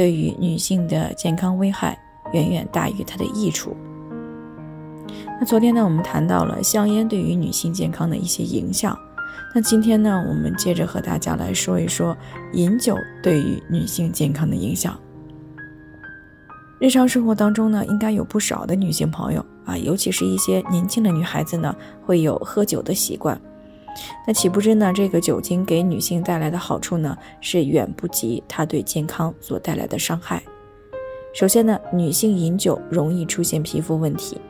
对于女性的健康危害远远大于它的益处。那昨天呢，我们谈到了香烟对于女性健康的一些影响。那今天呢，我们接着和大家来说一说饮酒对于女性健康的影响。日常生活当中呢，应该有不少的女性朋友啊，尤其是一些年轻的女孩子呢，会有喝酒的习惯。那岂不知呢？这个酒精给女性带来的好处呢，是远不及它对健康所带来的伤害。首先呢，女性饮酒容易出现皮肤问题，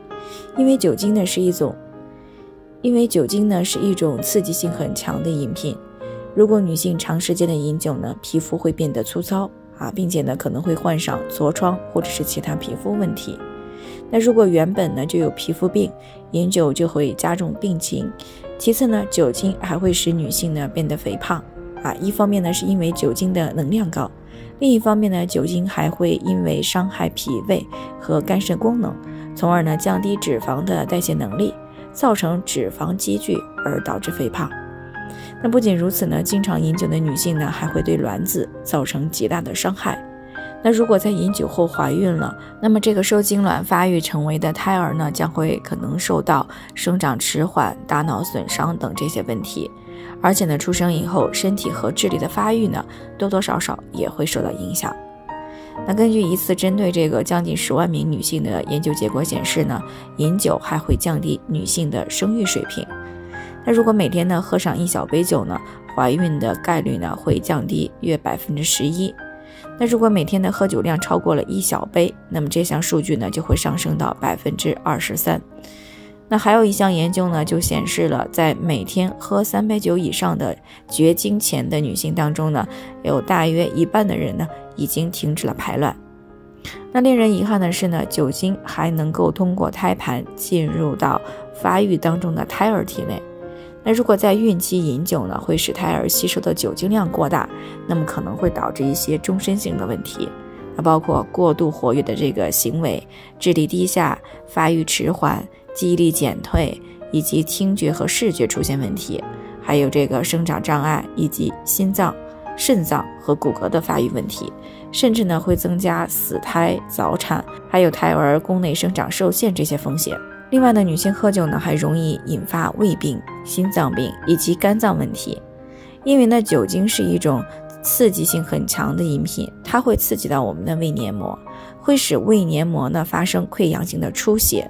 因为酒精呢是一种，因为酒精呢是一种刺激性很强的饮品。如果女性长时间的饮酒呢，皮肤会变得粗糙啊，并且呢可能会患上痤疮或者是其他皮肤问题。那如果原本呢就有皮肤病，饮酒就会加重病情。其次呢，酒精还会使女性呢变得肥胖啊。一方面呢是因为酒精的能量高，另一方面呢酒精还会因为伤害脾胃和肝肾功能，从而呢降低脂肪的代谢能力，造成脂肪积聚而导致肥胖。那不仅如此呢，经常饮酒的女性呢还会对卵子造成极大的伤害。那如果在饮酒后怀孕了，那么这个受精卵发育成为的胎儿呢，将会可能受到生长迟缓、大脑损伤等这些问题，而且呢，出生以后身体和智力的发育呢，多多少少也会受到影响。那根据一次针对这个将近十万名女性的研究结果显示呢，饮酒还会降低女性的生育水平。那如果每天呢喝上一小杯酒呢，怀孕的概率呢会降低约百分之十一。那如果每天的喝酒量超过了一小杯，那么这项数据呢就会上升到百分之二十三。那还有一项研究呢，就显示了在每天喝三杯酒以上的绝经前的女性当中呢，有大约一半的人呢已经停止了排卵。那令人遗憾的是呢，酒精还能够通过胎盘进入到发育当中的胎儿体内。那如果在孕期饮酒呢，会使胎儿吸收的酒精量过大，那么可能会导致一些终身性的问题，那包括过度活跃的这个行为、智力低下、发育迟缓、记忆力减退，以及听觉和视觉出现问题，还有这个生长障碍，以及心脏、肾脏和骨骼的发育问题，甚至呢会增加死胎、早产，还有胎儿宫内生长受限这些风险。另外呢，女性喝酒呢还容易引发胃病、心脏病以及肝脏问题，因为呢酒精是一种刺激性很强的饮品，它会刺激到我们的胃黏膜，会使胃黏膜呢发生溃疡性的出血，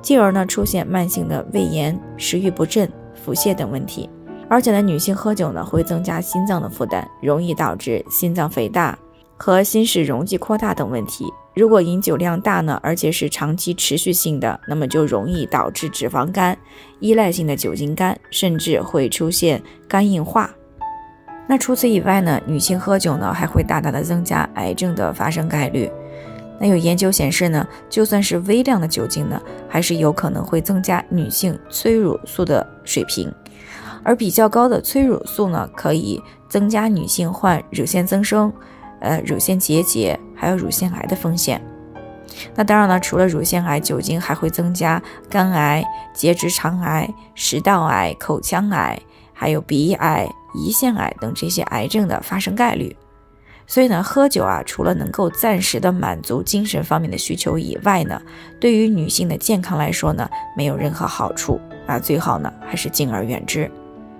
进而呢出现慢性的胃炎、食欲不振、腹泻等问题。而且呢，女性喝酒呢会增加心脏的负担，容易导致心脏肥大和心室容积扩大等问题。如果饮酒量大呢，而且是长期持续性的，那么就容易导致脂肪肝、依赖性的酒精肝，甚至会出现肝硬化。那除此以外呢，女性喝酒呢还会大大的增加癌症的发生概率。那有研究显示呢，就算是微量的酒精呢，还是有可能会增加女性催乳素的水平，而比较高的催乳素呢，可以增加女性患乳腺增生。呃，乳腺结节还有乳腺癌的风险。那当然了，除了乳腺癌，酒精还会增加肝癌、结直肠癌、食道癌、口腔癌，还有鼻癌、胰腺癌等这些癌症的发生概率。所以呢，喝酒啊，除了能够暂时的满足精神方面的需求以外呢，对于女性的健康来说呢，没有任何好处啊，最好呢还是敬而远之。